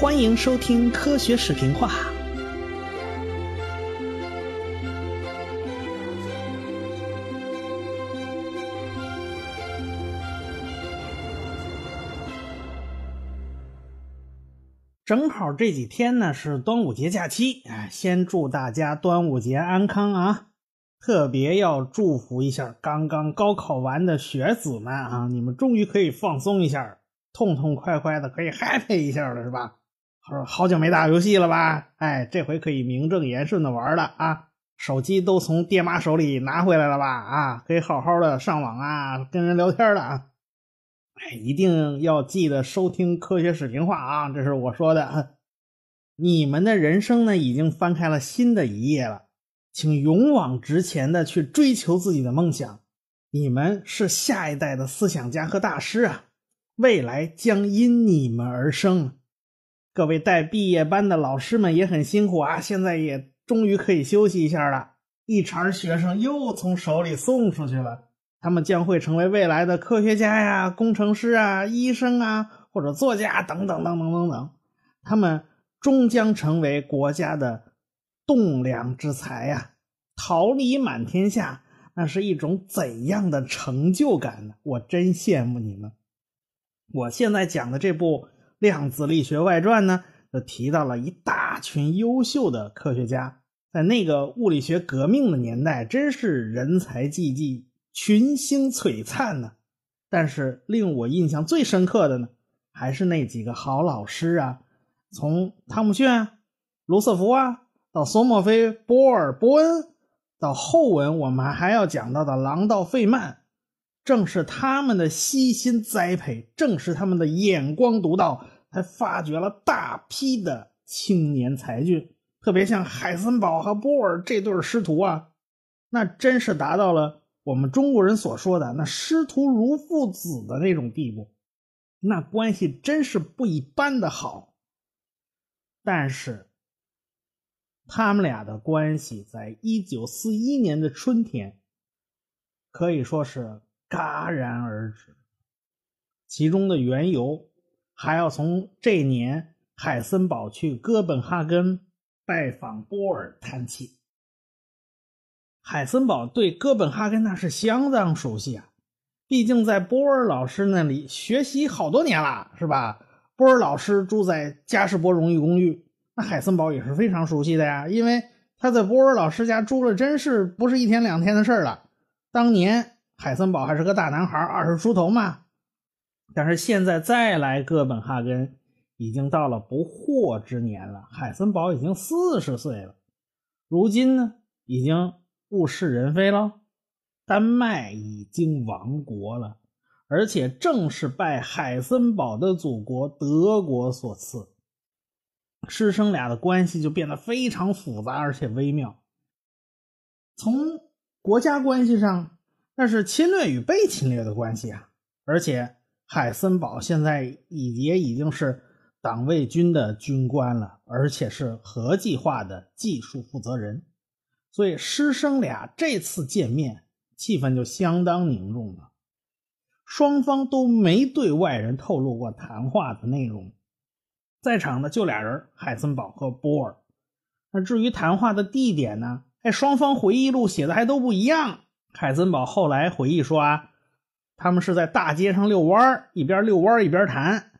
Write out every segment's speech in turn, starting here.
欢迎收听科学视频化。正好这几天呢是端午节假期，哎，先祝大家端午节安康啊！特别要祝福一下刚刚高考完的学子们啊，你们终于可以放松一下，痛痛快快的可以 happy 一下了，是吧？好好久没打游戏了吧？哎，这回可以名正言顺的玩了啊！手机都从爹妈手里拿回来了吧？啊，可以好好的上网啊，跟人聊天了啊！哎，一定要记得收听科学视频化啊！这是我说的。你们的人生呢，已经翻开了新的一页了。请勇往直前的去追求自己的梦想，你们是下一代的思想家和大师啊！未来将因你们而生。各位带毕业班的老师们也很辛苦啊，现在也终于可以休息一下了。一茬学生又从手里送出去了，他们将会成为未来的科学家呀、工程师啊、医生啊，或者作家等等等等等等。他们终将成为国家的。栋梁之才呀，桃李满天下，那是一种怎样的成就感呢？我真羡慕你们。我现在讲的这部《量子力学外传》呢，就提到了一大群优秀的科学家，在那个物理学革命的年代，真是人才济济，群星璀璨呢。但是令我印象最深刻的呢，还是那几个好老师啊，从汤姆逊啊、卢瑟福啊。到索莫菲、波尔、波恩，到后文我们还要讲到的郎道、费曼，正是他们的悉心栽培，正是他们的眼光独到，才发掘了大批的青年才俊。特别像海森堡和波尔这对师徒啊，那真是达到了我们中国人所说的那师徒如父子的那种地步，那关系真是不一般的好。但是。他们俩的关系在一九四一年的春天可以说是戛然而止，其中的缘由还要从这年海森堡去哥本哈根拜访波尔谈起。海森堡对哥本哈根那是相当熟悉啊，毕竟在波尔老师那里学习好多年了，是吧？波尔老师住在加士伯荣誉公寓。那海森堡也是非常熟悉的呀，因为他在波尔老师家住了，真是不是一天两天的事了。当年海森堡还是个大男孩，二十出头嘛。但是现在再来哥本哈根，已经到了不惑之年了。海森堡已经四十岁了，如今呢，已经物是人非了。丹麦已经亡国了，而且正是拜海森堡的祖国德国所赐。师生俩的关系就变得非常复杂而且微妙。从国家关系上，那是侵略与被侵略的关系啊！而且海森堡现在也已经是党卫军的军官了，而且是核计划的技术负责人，所以师生俩这次见面，气氛就相当凝重了。双方都没对外人透露过谈话的内容。在场的就俩人，海森堡和波尔。那至于谈话的地点呢？哎，双方回忆录写的还都不一样。凯森堡后来回忆说啊，他们是在大街上遛弯一边遛弯一边谈。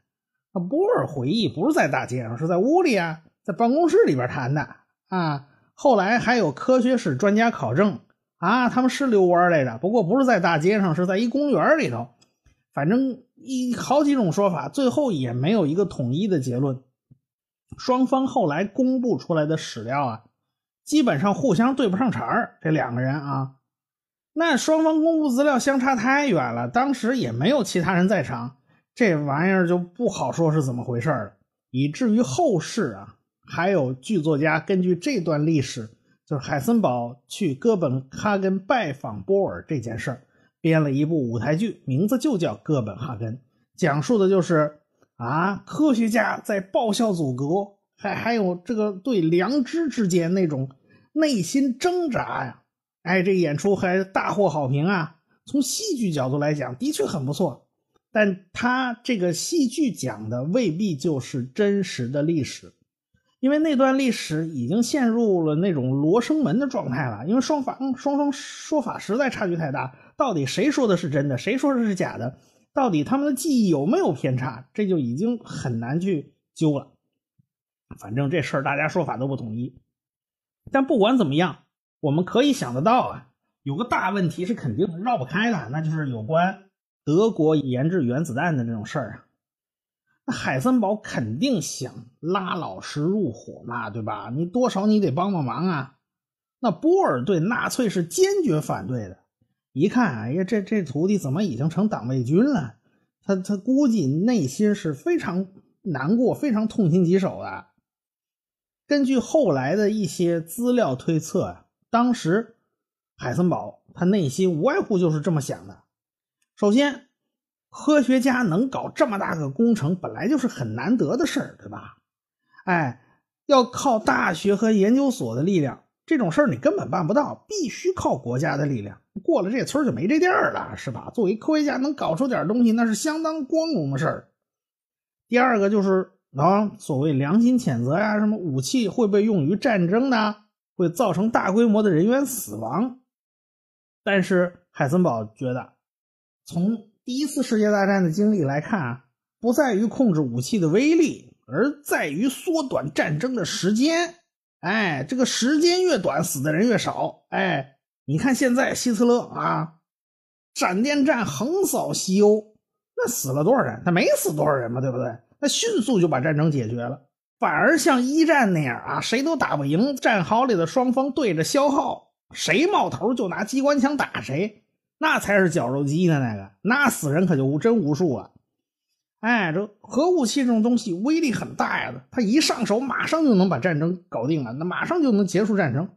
那波尔回忆不是在大街上，是在屋里啊，在办公室里边谈的啊。后来还有科学史专家考证啊，他们是遛弯来着，不过不是在大街上，是在一公园里头。反正一好几种说法，最后也没有一个统一的结论。双方后来公布出来的史料啊，基本上互相对不上茬。这两个人啊，那双方公布资料相差太远了，当时也没有其他人在场，这玩意儿就不好说是怎么回事了。以至于后世啊，还有剧作家根据这段历史，就是海森堡去哥本哈根拜访波尔这件事儿。编了一部舞台剧，名字就叫《哥本哈根》，讲述的就是啊，科学家在报效祖国，还还有这个对良知之间那种内心挣扎呀。哎，这演出还大获好评啊！从戏剧角度来讲，的确很不错。但他这个戏剧讲的未必就是真实的历史，因为那段历史已经陷入了那种罗生门的状态了。因为双方双方说法实在差距太大，到底谁说的是真的，谁说的是假的，到底他们的记忆有没有偏差，这就已经很难去揪了。反正这事儿大家说法都不统一。但不管怎么样，我们可以想得到啊，有个大问题是肯定绕不开的，那就是有关。德国研制原子弹的这种事儿啊，那海森堡肯定想拉老师入伙嘛，对吧？你多少你得帮帮忙啊。那波尔对纳粹是坚决反对的。一看，哎呀，这这徒弟怎么已经成党卫军了？他他估计内心是非常难过、非常痛心疾首的。根据后来的一些资料推测啊，当时海森堡他内心无外乎就是这么想的。首先，科学家能搞这么大个工程，本来就是很难得的事儿，对吧？哎，要靠大学和研究所的力量，这种事儿你根本办不到，必须靠国家的力量。过了这村就没这店儿了，是吧？作为科学家能搞出点东西，那是相当光荣的事儿。第二个就是啊，所谓良心谴责呀，什么武器会被用于战争呢？会造成大规模的人员死亡。但是海森堡觉得。从第一次世界大战的经历来看啊，不在于控制武器的威力，而在于缩短战争的时间。哎，这个时间越短，死的人越少。哎，你看现在希特勒啊，闪电战横扫西欧，那死了多少人？他没死多少人嘛，对不对？那迅速就把战争解决了。反而像一战那样啊，谁都打不赢，战壕里的双方对着消耗，谁冒头就拿机关枪打谁。那才是绞肉机呢，那个那死人可就无真无数了。哎，这核武器这种东西威力很大呀，它一上手马上就能把战争搞定了，那马上就能结束战争。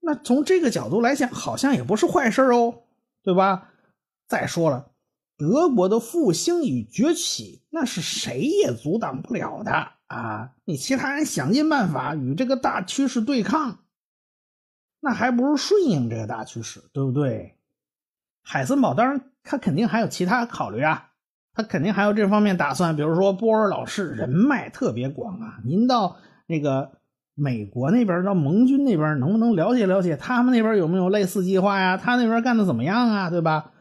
那从这个角度来讲，好像也不是坏事哦，对吧？再说了，德国的复兴与崛起，那是谁也阻挡不了的啊！你其他人想尽办法与这个大趋势对抗，那还不如顺应这个大趋势，对不对？海森堡当然，他肯定还有其他考虑啊，他肯定还有这方面打算。比如说，波尔老师人脉特别广啊，您到那个美国那边，到盟军那边，能不能了解了解他们那边有没有类似计划呀？他那边干的怎么样啊？对吧？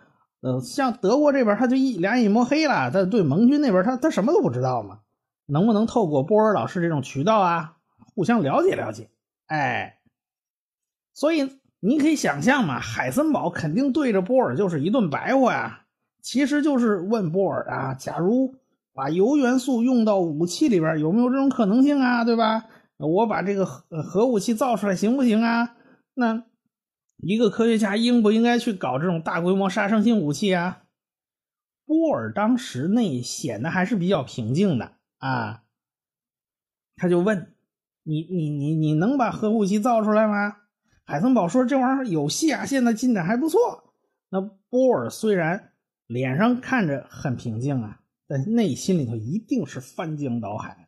呃，像德国这边，他就一两眼一抹黑了，他对盟军那边，他他什么都不知道嘛？能不能透过波尔老师这种渠道啊，互相了解了解？哎，所以。你可以想象嘛，海森堡肯定对着波尔就是一顿白话呀。其实就是问波尔啊，假如把铀元素用到武器里边，有没有这种可能性啊？对吧？我把这个核核武器造出来行不行啊？那一个科学家应不应该去搞这种大规模杀伤性武器啊？波尔当时内显得还是比较平静的啊，他就问你：你你你能把核武器造出来吗？海森堡说：“这玩意儿有戏啊，现在进展还不错。”那波尔虽然脸上看着很平静啊，但内心里头一定是翻江倒海。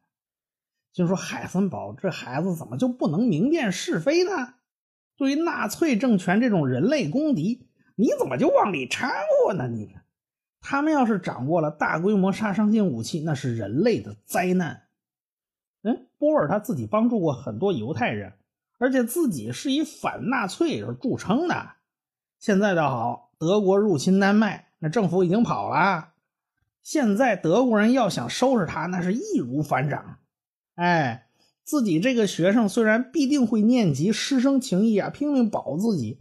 就说海森堡这孩子怎么就不能明辨是非呢？对于纳粹政权这种人类公敌，你怎么就往里掺和呢？你他们要是掌握了大规模杀伤性武器，那是人类的灾难。嗯，波尔他自己帮助过很多犹太人。而且自己是以反纳粹而著称的，现在倒好，德国入侵丹麦，那政府已经跑了。现在德国人要想收拾他，那是易如反掌。哎，自己这个学生虽然必定会念及师生情谊啊，拼命保自己，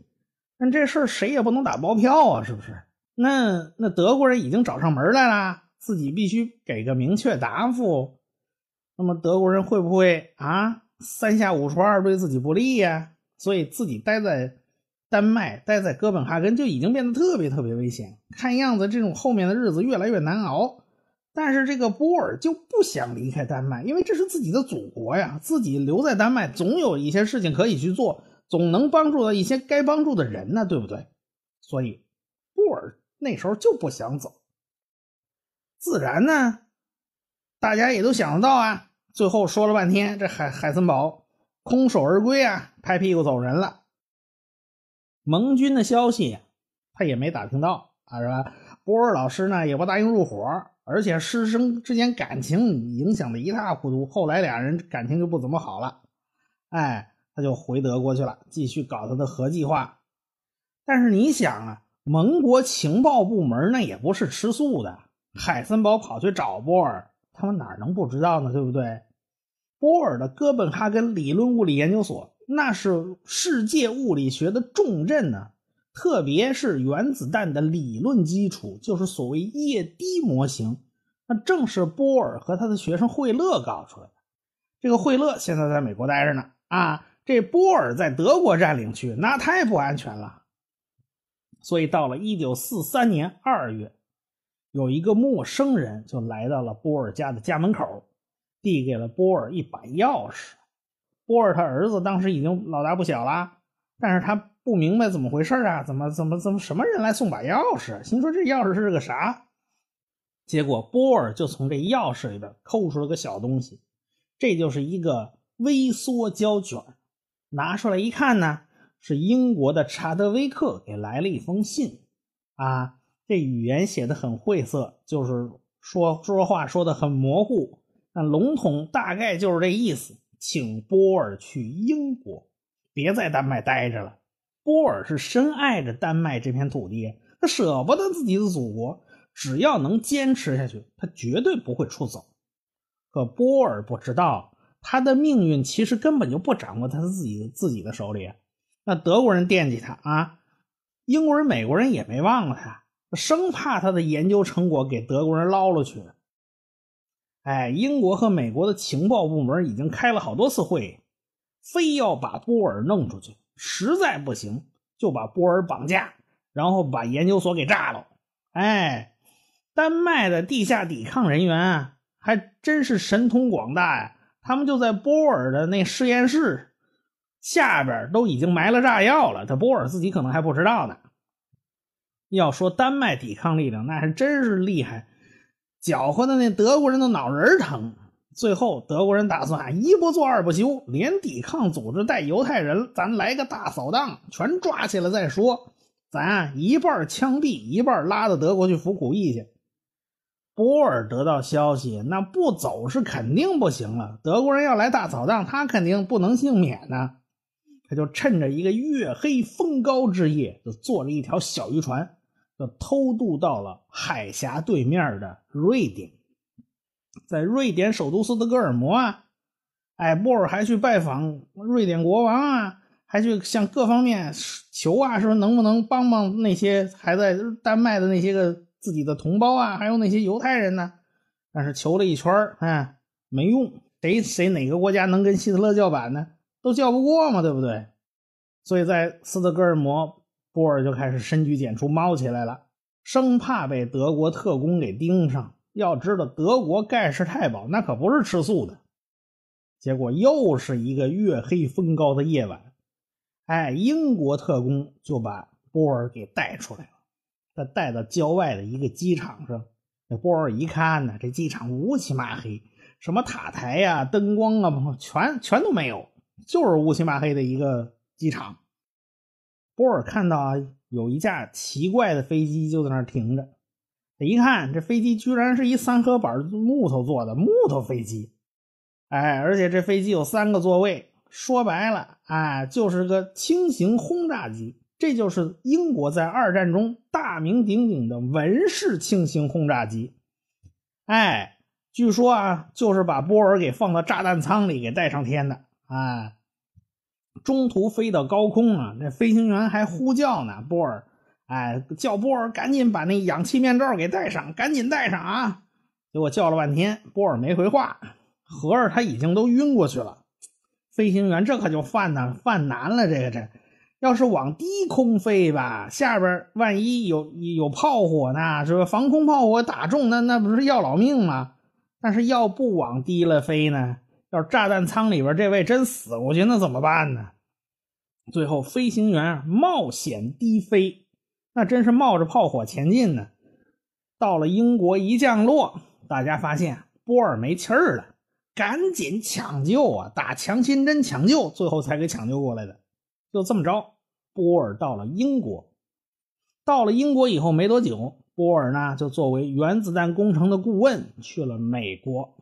但这事儿谁也不能打包票啊，是不是？那那德国人已经找上门来了，自己必须给个明确答复。那么德国人会不会啊？三下五除二对自己不利呀，所以自己待在丹麦、待在哥本哈根就已经变得特别特别危险。看样子这种后面的日子越来越难熬。但是这个波尔就不想离开丹麦，因为这是自己的祖国呀，自己留在丹麦总有一些事情可以去做，总能帮助到一些该帮助的人呢，对不对？所以波尔那时候就不想走。自然呢，大家也都想得到啊。最后说了半天，这海海森堡空手而归啊，拍屁股走人了。盟军的消息他也没打听到啊，是吧？波尔老师呢也不答应入伙，而且师生之间感情影响的一塌糊涂。后来俩人感情就不怎么好了，哎，他就回德国去了，继续搞他的核计划。但是你想啊，盟国情报部门那也不是吃素的，海森堡跑去找波尔，他们哪能不知道呢？对不对？波尔的哥本哈根理论物理研究所，那是世界物理学的重镇呢。特别是原子弹的理论基础，就是所谓液滴模型，那正是波尔和他的学生惠勒搞出来的。这个惠勒现在在美国待着呢，啊，这波尔在德国占领区，那太不安全了。所以到了一九四三年二月，有一个陌生人就来到了波尔家的家门口。递给了波尔一把钥匙。波尔他儿子当时已经老大不小了，但是他不明白怎么回事啊？怎么怎么怎么什么人来送把钥匙？心说这钥匙是个啥？结果波尔就从这钥匙里边抠出了个小东西，这就是一个微缩胶卷。拿出来一看呢，是英国的查德威克给来了一封信。啊，这语言写的很晦涩，就是说说话说的很模糊。但笼统大概就是这意思，请波尔去英国，别在丹麦待着了。波尔是深爱着丹麦这片土地，他舍不得自己的祖国，只要能坚持下去，他绝对不会出走。可波尔不知道，他的命运其实根本就不掌握他自己自己的手里。那德国人惦记他啊，英国人、美国人也没忘了他，生怕他的研究成果给德国人捞了去。哎，英国和美国的情报部门已经开了好多次会，非要把波尔弄出去。实在不行，就把波尔绑架，然后把研究所给炸了。哎，丹麦的地下抵抗人员还真是神通广大呀！他们就在波尔的那实验室下边都已经埋了炸药了，他波尔自己可能还不知道呢。要说丹麦抵抗力量，那还真是厉害。搅和的那德国人的脑仁疼。最后，德国人打算一不做二不休，连抵抗组织带犹太人，咱来个大扫荡，全抓起来再说。咱一半枪毙，一半拉到德国去服苦役去。波尔得到消息，那不走是肯定不行了。德国人要来大扫荡，他肯定不能幸免呢。他就趁着一个月黑风高之夜，就坐了一条小渔船。就偷渡到了海峡对面的瑞典，在瑞典首都斯德哥尔摩啊，哎，波尔还去拜访瑞典国王啊，还去向各方面求啊，说能不能帮帮那些还在丹麦的那些个自己的同胞啊，还有那些犹太人呢？但是求了一圈哎，没用，谁谁哪个国家能跟希特勒叫板呢？都叫不过嘛，对不对？所以在斯德哥尔摩。波尔就开始深居简出，猫起来了，生怕被德国特工给盯上。要知道，德国盖世太保那可不是吃素的。结果又是一个月黑风高的夜晚，哎，英国特工就把波尔给带出来了。他带到郊外的一个机场上，那波尔一看呢，这机场乌漆嘛黑，什么塔台呀、灯光啊，全全都没有，就是乌漆嘛黑的一个机场。波尔看到啊，有一架奇怪的飞机就在那儿停着。一看，这飞机居然是一三合板木头做的木头飞机，哎，而且这飞机有三个座位。说白了，哎，就是个轻型轰炸机。这就是英国在二战中大名鼎鼎的文式轻型轰炸机。哎，据说啊，就是把波尔给放到炸弹舱里给带上天的。啊。中途飞到高空啊，那飞行员还呼叫呢。波尔，哎，叫波尔赶紧把那氧气面罩给戴上，赶紧戴上啊！结果叫了半天，波尔没回话，合着他已经都晕过去了。飞行员这可就犯难犯难了，这个这要是往低空飞吧，下边万一有有炮火呢，是吧？防空炮火打中，那那不是要老命吗？但是要不往低了飞呢？要是炸弹舱里边这位真死过去，那怎么办呢？最后飞行员冒险低飞，那真是冒着炮火前进呢。到了英国一降落，大家发现波尔没气儿了，赶紧抢救啊，打强心针抢救，最后才给抢救过来的。就这么着，波尔到了英国。到了英国以后没多久，波尔呢就作为原子弹工程的顾问去了美国。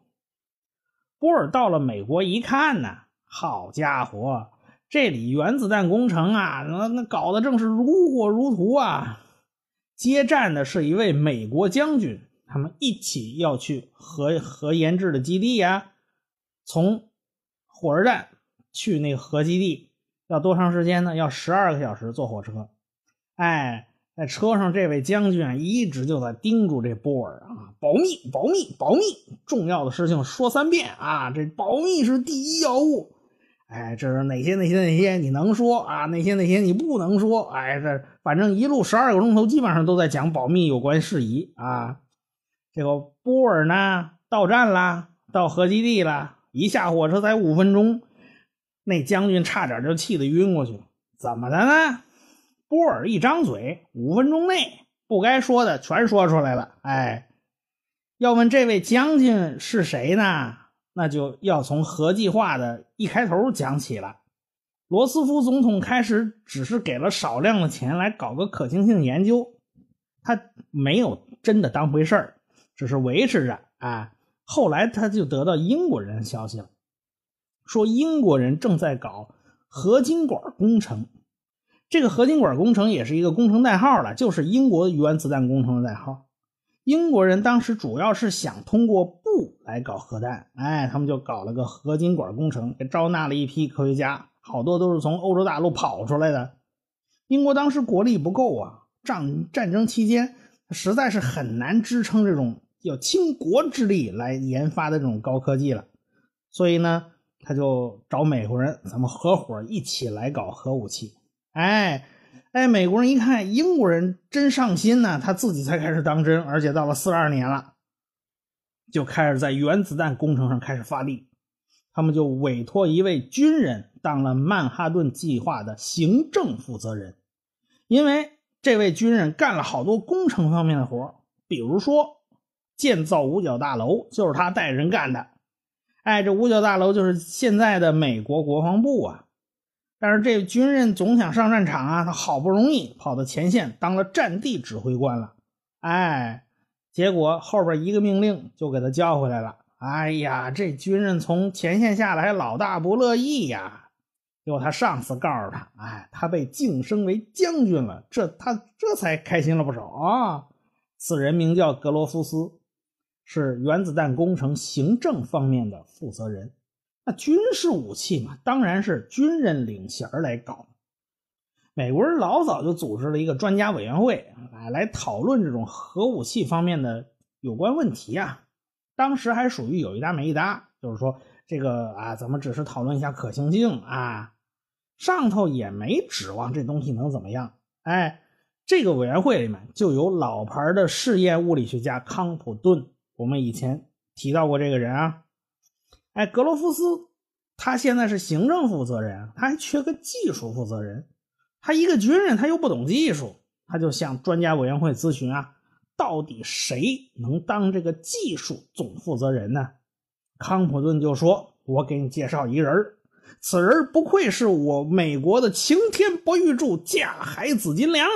波尔到了美国一看呢，好家伙，这里原子弹工程啊，那那搞得正是如火如荼啊！接站的是一位美国将军，他们一起要去核核研制的基地呀。从火车站去那核基地要多长时间呢？要十二个小时坐火车。哎。在车上，这位将军啊，一直就在叮嘱这波尔啊，保密，保密，保密，重要的事情说三遍啊，这保密是第一要务。哎，这是哪些哪些哪些你能说啊？哪些哪些你不能说？哎，这反正一路十二个钟头，基本上都在讲保密有关事宜啊。这个波尔呢，到站了，到核基地了，一下火车才五分钟，那将军差点就气得晕过去了。怎么的呢？波尔一张嘴，五分钟内不该说的全说出来了。哎，要问这位将军是谁呢？那就要从核计划的一开头讲起了。罗斯福总统开始只是给了少量的钱来搞个可行性研究，他没有真的当回事儿，只是维持着。啊，后来他就得到英国人的消息了，说英国人正在搞合金管工程。这个合金管工程也是一个工程代号了，就是英国原子弹工程的代号。英国人当时主要是想通过布来搞核弹，哎，他们就搞了个合金管工程，也招纳了一批科学家，好多都是从欧洲大陆跑出来的。英国当时国力不够啊，战战争期间实在是很难支撑这种要倾国之力来研发的这种高科技了，所以呢，他就找美国人，咱们合伙一起来搞核武器。哎，哎，美国人一看英国人真上心呢，他自己才开始当真，而且到了四二年了，就开始在原子弹工程上开始发力。他们就委托一位军人当了曼哈顿计划的行政负责人，因为这位军人干了好多工程方面的活比如说建造五角大楼就是他带人干的。哎，这五角大楼就是现在的美国国防部啊。但是这军人总想上战场啊，他好不容易跑到前线当了战地指挥官了，哎，结果后边一个命令就给他叫回来了。哎呀，这军人从前线下来，老大不乐意呀。结果他上司告诉他，哎，他被晋升为将军了，这他这才开心了不少啊。此人名叫格罗夫斯，是原子弹工程行政方面的负责人。军事武器嘛，当然是军人领衔来搞。美国人老早就组织了一个专家委员会，来来讨论这种核武器方面的有关问题啊。当时还属于有一搭没一搭，就是说这个啊，咱们只是讨论一下可行性啊，上头也没指望这东西能怎么样。哎，这个委员会里面就有老牌的试验物理学家康普顿，我们以前提到过这个人啊。哎，格罗夫斯，他现在是行政负责人，他还缺个技术负责人。他一个军人，他又不懂技术，他就向专家委员会咨询啊，到底谁能当这个技术总负责人呢？康普顿就说：“我给你介绍一人此人不愧是我美国的擎天博玉柱、架海紫金梁。”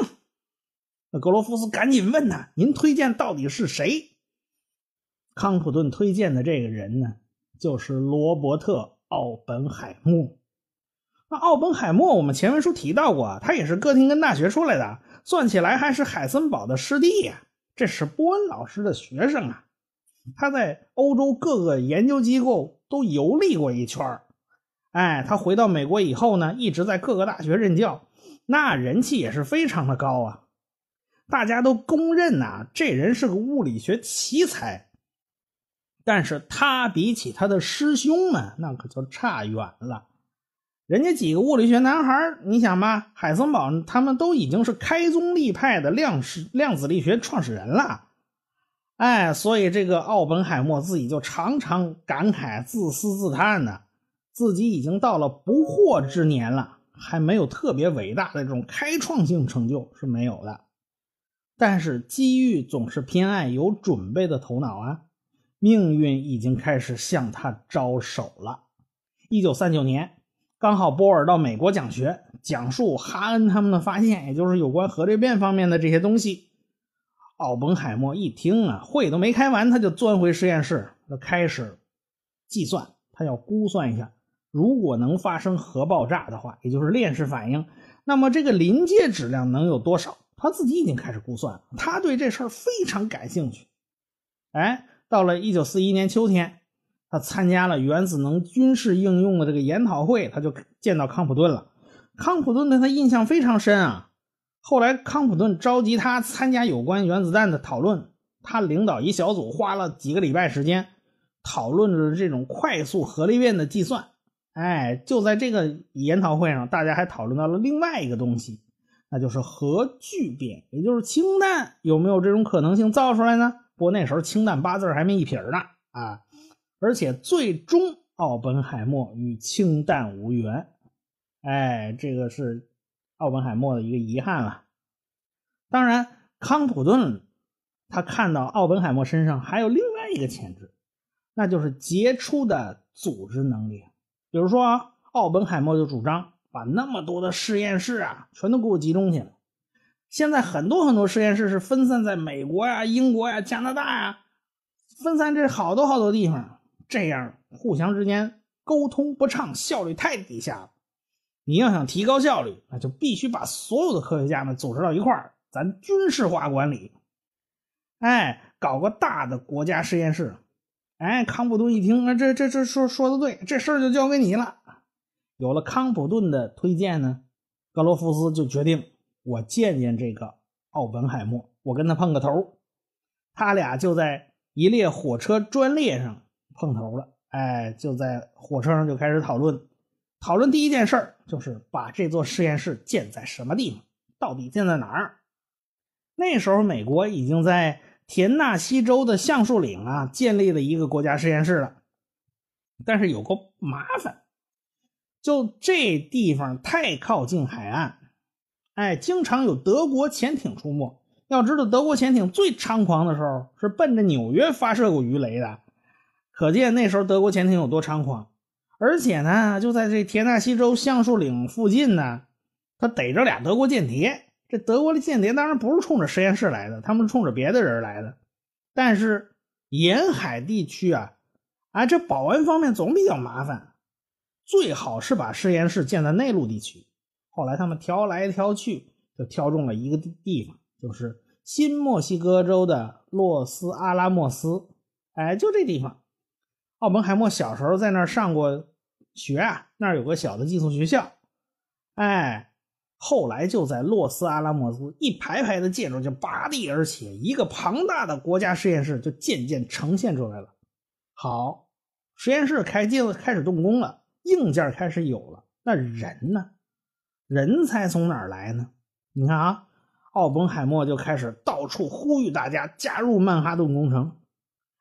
那格罗夫斯赶紧问呐：“您推荐到底是谁？”康普顿推荐的这个人呢？就是罗伯特·奥本海默。那奥本海默，我们前文书提到过，他也是哥廷根大学出来的，算起来还是海森堡的师弟呀。这是波恩老师的学生啊。他在欧洲各个研究机构都游历过一圈哎，他回到美国以后呢，一直在各个大学任教，那人气也是非常的高啊。大家都公认呐，这人是个物理学奇才。但是他比起他的师兄们，那可就差远了。人家几个物理学男孩，你想吧，海森堡他们都已经是开宗立派的量子量子力学创始人了。哎，所以这个奥本海默自己就常常感慨、自私自叹呢，自己已经到了不惑之年了，还没有特别伟大的这种开创性成就是没有的。但是机遇总是偏爱有准备的头脑啊。命运已经开始向他招手了。一九三九年，刚好波尔到美国讲学，讲述哈恩他们的发现，也就是有关核裂变方面的这些东西。奥本海默一听啊，会都没开完，他就钻回实验室，就开始计算，他要估算一下，如果能发生核爆炸的话，也就是链式反应，那么这个临界质量能有多少？他自己已经开始估算了，他对这事儿非常感兴趣。哎，到了一九四一年秋天，他参加了原子能军事应用的这个研讨会，他就见到康普顿了。康普顿对他印象非常深啊。后来，康普顿召集他参加有关原子弹的讨论，他领导一小组，花了几个礼拜时间讨论着这种快速核裂变的计算。哎，就在这个研讨会上，大家还讨论到了另外一个东西，那就是核聚变，也就是氢弹有没有这种可能性造出来呢？不过那时候氢弹八字还没一撇呢啊！而且最终，奥本海默与氢弹无缘。哎，这个是。奥本海默的一个遗憾了。当然，康普顿他看到奥本海默身上还有另外一个潜质，那就是杰出的组织能力。比如说，奥本海默就主张把那么多的实验室啊，全都给我集中起来。现在很多很多实验室是分散在美国呀、英国呀、加拿大呀，分散这好多好多地方，这样互相之间沟通不畅，效率太低下了。你要想提高效率，那就必须把所有的科学家们组织到一块儿，咱军事化管理。哎，搞个大的国家实验室。哎，康普顿一听，啊，这这这说说的对，这事儿就交给你了。有了康普顿的推荐呢，格罗夫斯就决定我见见这个奥本海默，我跟他碰个头。他俩就在一列火车专列上碰头了。哎，就在火车上就开始讨论。讨论第一件事就是把这座实验室建在什么地方，到底建在哪儿？那时候美国已经在田纳西州的橡树岭啊建立了一个国家实验室了，但是有个麻烦，就这地方太靠近海岸，哎，经常有德国潜艇出没。要知道，德国潜艇最猖狂的时候是奔着纽约发射过鱼雷的，可见那时候德国潜艇有多猖狂。而且呢，就在这田纳西州橡树岭附近呢，他逮着俩德国间谍。这德国的间谍当然不是冲着实验室来的，他们是冲着别的人来的。但是沿海地区啊，啊，这保安方面总比较麻烦，最好是把实验室建在内陆地区。后来他们挑来挑去，就挑中了一个地方，就是新墨西哥州的洛斯阿拉莫斯。哎，就这地方。奥本海默小时候在那儿上过学啊，那儿有个小的寄宿学校。哎，后来就在洛斯阿拉莫斯，一排排的建筑就拔地而起，一个庞大的国家实验室就渐渐呈现出来了。好，实验室开机了，开始动工了，硬件开始有了，那人呢？人才从哪儿来呢？你看啊，奥本海默就开始到处呼吁大家加入曼哈顿工程。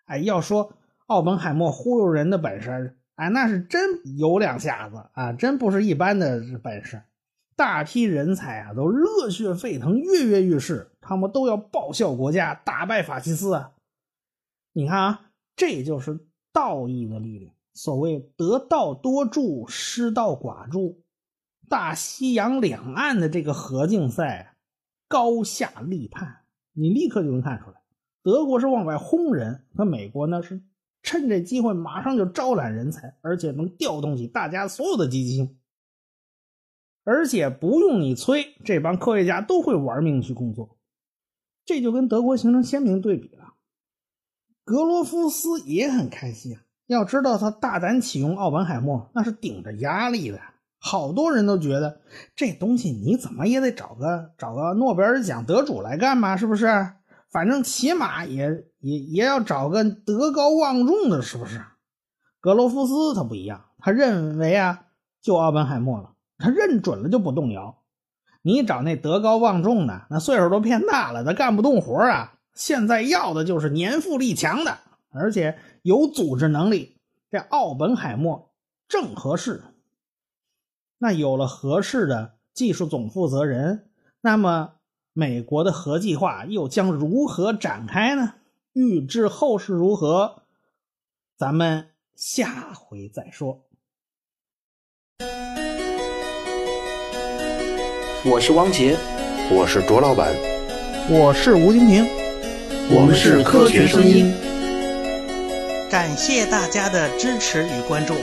哎，要说。奥本海默忽悠人的本事，哎，那是真有两下子啊，真不是一般的本事。大批人才啊，都热血沸腾，跃跃欲试，他们都要报效国家，打败法西斯啊！你看啊，这就是道义的力量。所谓得道多助，失道寡助。大西洋两岸的这个核竞赛，高下立判，你立刻就能看出来。德国是往外轰人，那美国呢是？趁这机会，马上就招揽人才，而且能调动起大家所有的积极性，而且不用你催，这帮科学家都会玩命去工作。这就跟德国形成鲜明对比了。格罗夫斯也很开心啊，要知道他大胆启用奥本海默，那是顶着压力的。好多人都觉得这东西你怎么也得找个找个诺贝尔奖得主来干嘛，是不是？反正起码也也也要找个德高望重的，是不是？格罗夫斯他不一样，他认为啊，就奥本海默了，他认准了就不动摇。你找那德高望重的，那岁数都偏大了，他干不动活啊。现在要的就是年富力强的，而且有组织能力。这奥本海默正合适。那有了合适的技术总负责人，那么。美国的核计划又将如何展开呢？预知后事如何，咱们下回再说。我是汪杰，我是卓老板，我是吴金平。我们是科学声音。感谢大家的支持与关注。